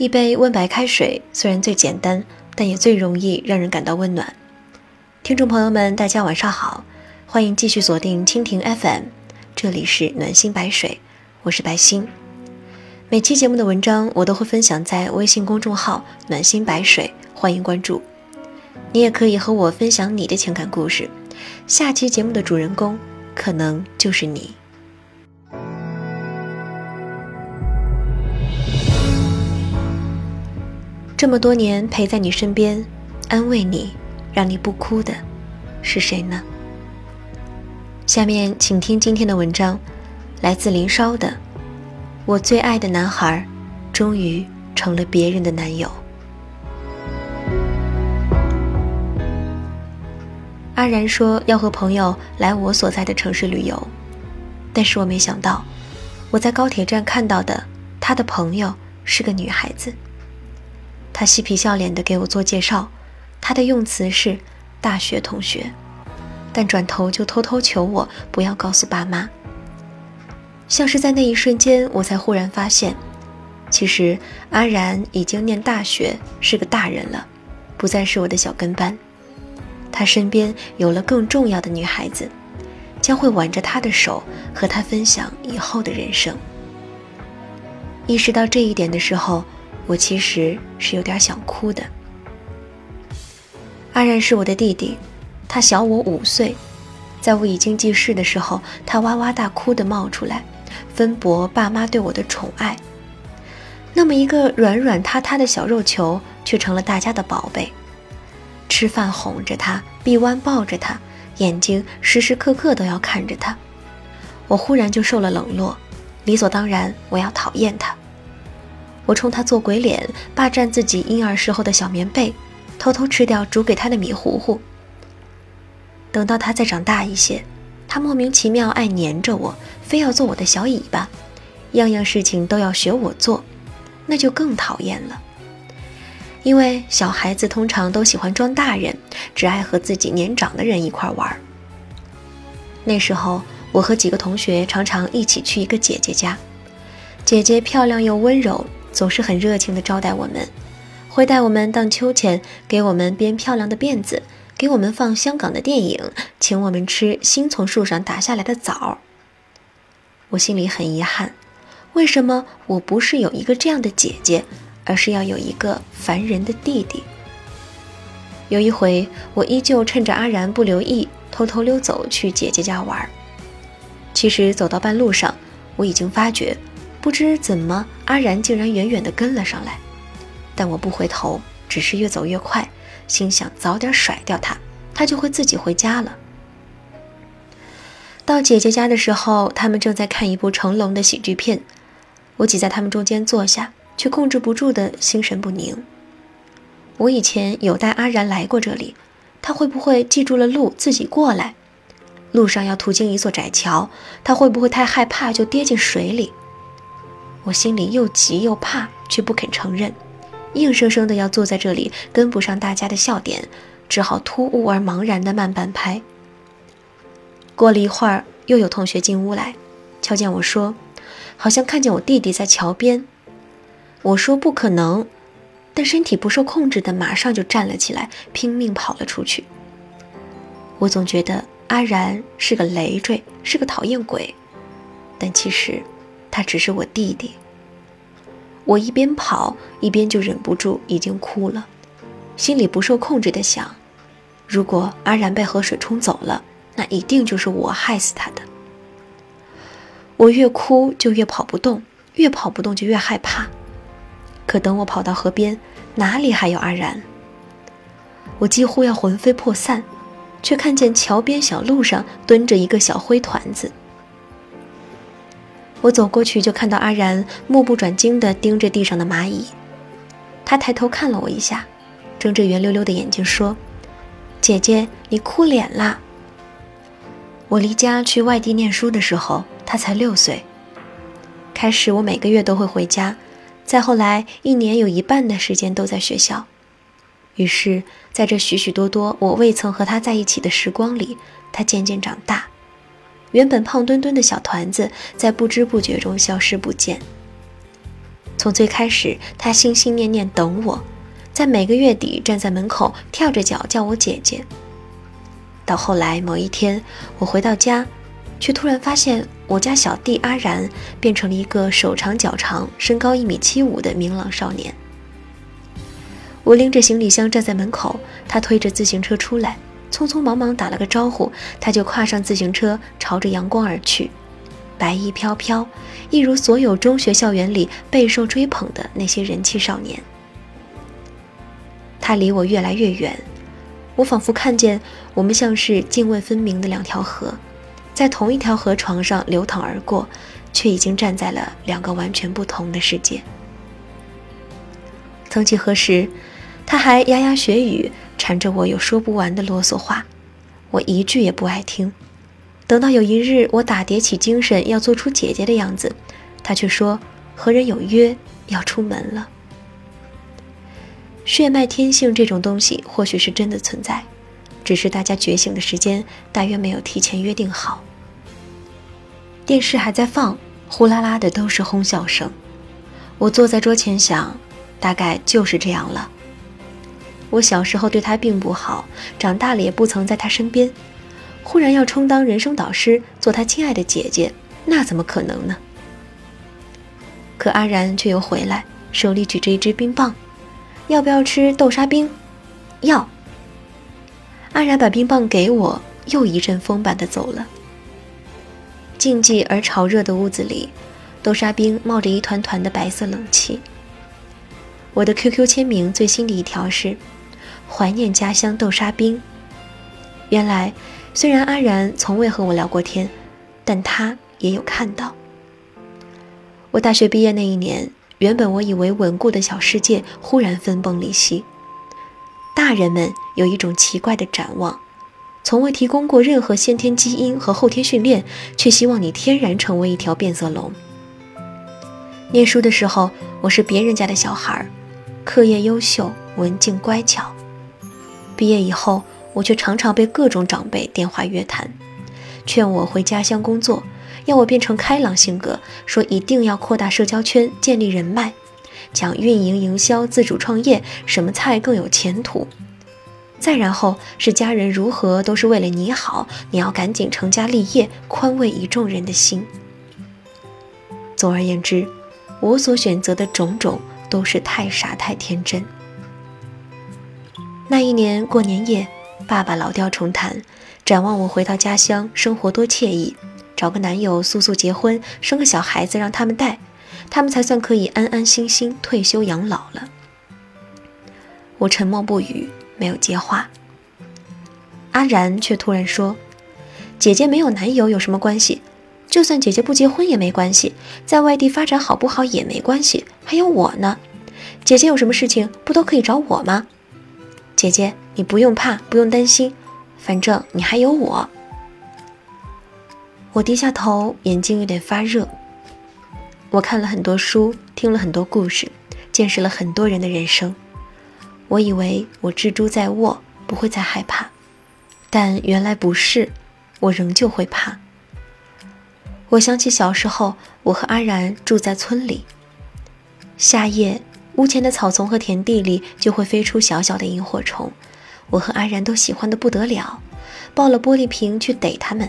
一杯温白开水虽然最简单，但也最容易让人感到温暖。听众朋友们，大家晚上好，欢迎继续锁定蜻蜓 FM，这里是暖心白水，我是白心。每期节目的文章我都会分享在微信公众号“暖心白水”，欢迎关注。你也可以和我分享你的情感故事，下期节目的主人公可能就是你。这么多年陪在你身边，安慰你，让你不哭的，是谁呢？下面请听今天的文章，来自林梢的《我最爱的男孩，终于成了别人的男友》。阿然说要和朋友来我所在的城市旅游，但是我没想到，我在高铁站看到的他的朋友是个女孩子。他嬉皮笑脸地给我做介绍，他的用词是“大学同学”，但转头就偷偷求我不要告诉爸妈。像是在那一瞬间，我才忽然发现，其实阿然已经念大学，是个大人了，不再是我的小跟班。他身边有了更重要的女孩子，将会挽着他的手和他分享以后的人生。意识到这一点的时候。我其实是有点想哭的。阿然是我的弟弟，他小我五岁，在我已经记事的时候，他哇哇大哭的冒出来，分薄爸妈对我的宠爱。那么一个软软塌塌的小肉球，却成了大家的宝贝。吃饭哄着他，臂弯抱着他，眼睛时时刻刻都要看着他。我忽然就受了冷落，理所当然我要讨厌他。我冲他做鬼脸，霸占自己婴儿时候的小棉被，偷偷吃掉煮给他的米糊糊。等到他再长大一些，他莫名其妙爱黏着我，非要做我的小尾巴，样样事情都要学我做，那就更讨厌了。因为小孩子通常都喜欢装大人，只爱和自己年长的人一块玩。那时候，我和几个同学常常一起去一个姐姐家，姐姐漂亮又温柔。总是很热情地招待我们，会带我们荡秋千，给我们编漂亮的辫子，给我们放香港的电影，请我们吃新从树上打下来的枣。我心里很遗憾，为什么我不是有一个这样的姐姐，而是要有一个烦人的弟弟？有一回，我依旧趁着阿然不留意，偷偷溜走去姐姐家玩。其实走到半路上，我已经发觉。不知怎么，阿然竟然远远地跟了上来，但我不回头，只是越走越快，心想早点甩掉他，他就会自己回家了。到姐姐家的时候，他们正在看一部成龙的喜剧片，我挤在他们中间坐下，却控制不住的心神不宁。我以前有带阿然来过这里，他会不会记住了路自己过来？路上要途经一座窄桥，他会不会太害怕就跌进水里？我心里又急又怕，却不肯承认，硬生生的要坐在这里，跟不上大家的笑点，只好突兀而茫然的慢半拍。过了一会儿，又有同学进屋来，瞧见我说：“好像看见我弟弟在桥边。”我说：“不可能。”但身体不受控制的马上就站了起来，拼命跑了出去。我总觉得阿然是个累赘，是个讨厌鬼，但其实……他只是我弟弟。我一边跑一边就忍不住已经哭了，心里不受控制的想：如果阿然被河水冲走了，那一定就是我害死他的。我越哭就越跑不动，越跑不动就越害怕。可等我跑到河边，哪里还有阿然？我几乎要魂飞魄散，却看见桥边小路上蹲着一个小灰团子。我走过去，就看到阿然目不转睛地盯着地上的蚂蚁。他抬头看了我一下，睁着圆溜溜的眼睛说：“姐姐，你哭脸啦。”我离家去外地念书的时候，他才六岁。开始我每个月都会回家，再后来一年有一半的时间都在学校。于是，在这许许多多我未曾和他在一起的时光里，他渐渐长大。原本胖墩墩的小团子，在不知不觉中消失不见。从最开始，他心心念念等我，在每个月底站在门口跳着脚叫我姐姐。到后来某一天，我回到家，却突然发现我家小弟阿然变成了一个手长脚长、身高一米七五的明朗少年。我拎着行李箱站在门口，他推着自行车出来，匆匆忙忙打了个招呼，他就跨上自行车，朝着阳光而去。白衣飘飘，一如所有中学校园里备受追捧的那些人气少年。他离我越来越远，我仿佛看见我们像是泾渭分明的两条河，在同一条河床上流淌而过，却已经站在了两个完全不同的世界。曾几何时，他还牙牙学语，缠着我有说不完的啰嗦话，我一句也不爱听。等到有一日，我打叠起精神要做出姐姐的样子，他却说和人有约要出门了。血脉天性这种东西或许是真的存在，只是大家觉醒的时间大约没有提前约定好。电视还在放，呼啦啦的都是哄笑声。我坐在桌前想，大概就是这样了。我小时候对他并不好，长大了也不曾在他身边。忽然要充当人生导师，做他亲爱的姐姐，那怎么可能呢？可阿然却又回来，手里举着一支冰棒，要不要吃豆沙冰？要。阿然把冰棒给我，又一阵风般的走了。静寂而潮热的屋子里，豆沙冰冒着一团团的白色冷气。我的 QQ 签名最新的一条是：怀念家乡豆沙冰。原来。虽然阿然从未和我聊过天，但他也有看到。我大学毕业那一年，原本我以为稳固的小世界忽然分崩离析。大人们有一种奇怪的展望，从未提供过任何先天基因和后天训练，却希望你天然成为一条变色龙。念书的时候，我是别人家的小孩，课业优秀，文静乖巧。毕业以后。我却常常被各种长辈电话约谈，劝我回家乡工作，要我变成开朗性格，说一定要扩大社交圈，建立人脉，讲运营营销、自主创业，什么菜更有前途。再然后是家人如何都是为了你好，你要赶紧成家立业，宽慰一众人的心。总而言之，我所选择的种种都是太傻太天真。那一年过年夜。爸爸老调重弹，展望我回到家乡，生活多惬意。找个男友，速速结婚，生个小孩子让他们带，他们才算可以安安心心退休养老了。我沉默不语，没有接话。阿然却突然说：“姐姐没有男友有什么关系？就算姐姐不结婚也没关系，在外地发展好不好也没关系。还有我呢，姐姐有什么事情不都可以找我吗？姐姐。”你不用怕，不用担心，反正你还有我。我低下头，眼睛有点发热。我看了很多书，听了很多故事，见识了很多人的人生。我以为我蜘蛛在握，不会再害怕，但原来不是，我仍旧会怕。我想起小时候，我和阿然住在村里，夏夜，屋前的草丛和田地里就会飞出小小的萤火虫。我和阿然都喜欢的不得了，抱了玻璃瓶去逮它们。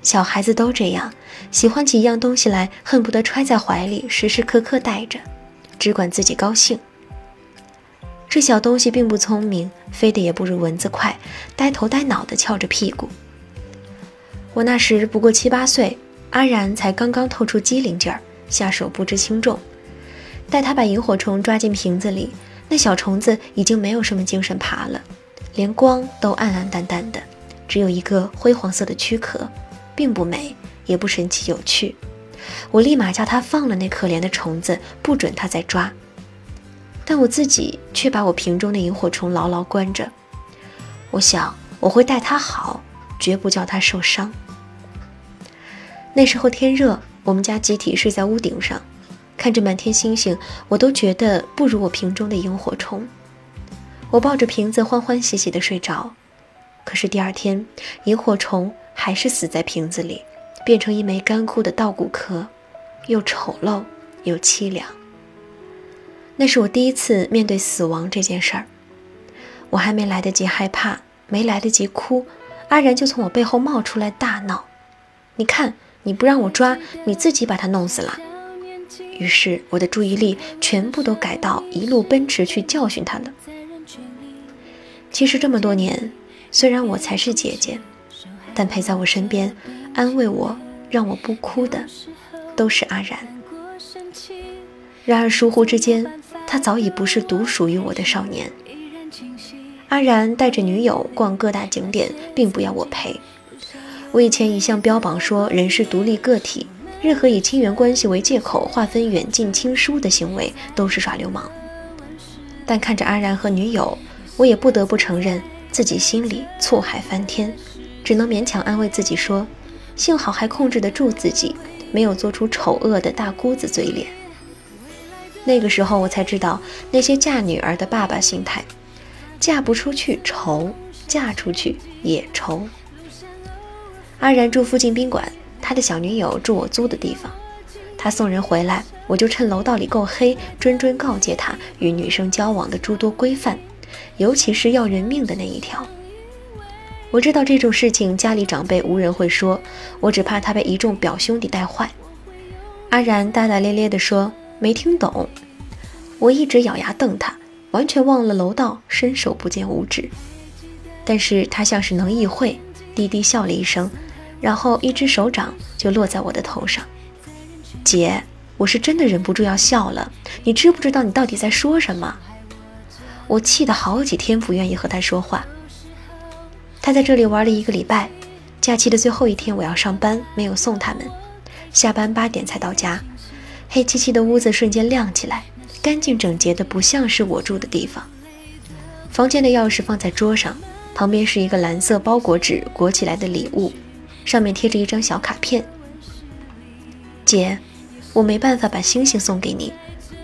小孩子都这样，喜欢起一样东西来，恨不得揣在怀里，时时刻刻带着，只管自己高兴。这小东西并不聪明，飞得也不如蚊子快，呆头呆脑的翘着屁股。我那时不过七八岁，阿然才刚刚透出机灵劲儿，下手不知轻重。待他把萤火虫抓进瓶子里。那小虫子已经没有什么精神爬了，连光都暗暗淡淡的，只有一个灰黄色的躯壳，并不美，也不神奇有趣。我立马叫他放了那可怜的虫子，不准他再抓。但我自己却把我瓶中的萤火虫牢牢关着。我想我会待它好，绝不叫它受伤。那时候天热，我们家集体睡在屋顶上。看着满天星星，我都觉得不如我瓶中的萤火虫。我抱着瓶子欢欢喜喜地睡着，可是第二天，萤火虫还是死在瓶子里，变成一枚干枯的稻谷壳，又丑陋又凄凉。那是我第一次面对死亡这件事儿。我还没来得及害怕，没来得及哭，阿然就从我背后冒出来大闹：“你看，你不让我抓，你自己把它弄死了。”于是我的注意力全部都改到一路奔驰去教训他了。其实这么多年，虽然我才是姐姐，但陪在我身边，安慰我，让我不哭的，都是阿然。然而疏忽之间，他早已不是独属于我的少年。阿然带着女友逛各大景点，并不要我陪。我以前一向标榜说人是独立个体，任何以亲缘关系为借口划分远近亲疏的行为都是耍流氓。但看着阿然和女友，我也不得不承认自己心里醋海翻天，只能勉强安慰自己说：幸好还控制得住自己，没有做出丑恶的大姑子嘴脸。那个时候我才知道那些嫁女儿的爸爸心态。嫁不出去愁，嫁出去也愁。阿然住附近宾馆，他的小女友住我租的地方。他送人回来，我就趁楼道里够黑，谆谆告诫他与女生交往的诸多规范，尤其是要人命的那一条。我知道这种事情家里长辈无人会说，我只怕他被一众表兄弟带坏。阿然大大咧咧地说：“没听懂。”我一直咬牙瞪他。完全忘了楼道伸手不见五指，但是他像是能意会，低低笑了一声，然后一只手掌就落在我的头上。姐，我是真的忍不住要笑了，你知不知道你到底在说什么？我气得好几天不愿意和他说话。他在这里玩了一个礼拜，假期的最后一天我要上班，没有送他们，下班八点才到家，黑漆漆的屋子瞬间亮起来。干净整洁的不像是我住的地方。房间的钥匙放在桌上，旁边是一个蓝色包裹纸裹起来的礼物，上面贴着一张小卡片。姐，我没办法把星星送给你，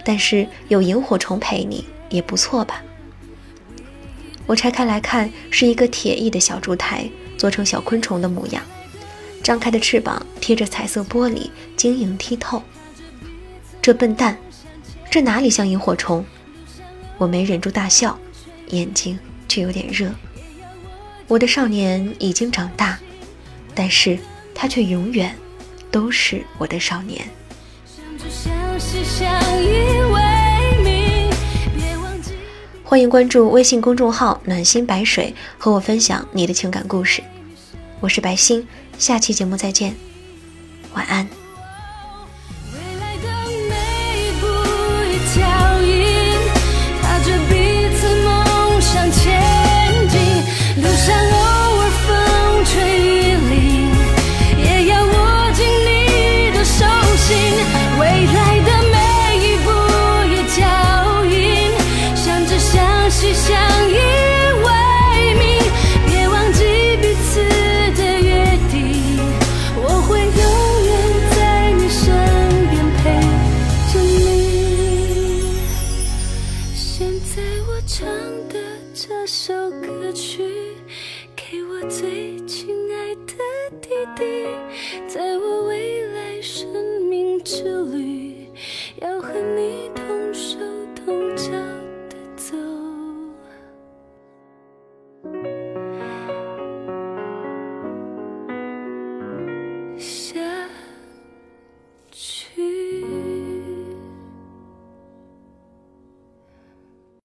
但是有萤火虫陪你也不错吧？我拆开来看，是一个铁艺的小烛台，做成小昆虫的模样，张开的翅膀贴着彩色玻璃，晶莹剔透。这笨蛋！这哪里像萤火虫？我没忍住大笑，眼睛却有点热。我的少年已经长大，但是他却永远都是我的少年。欢迎关注微信公众号“暖心白水”，和我分享你的情感故事。我是白星，下期节目再见，晚安。最近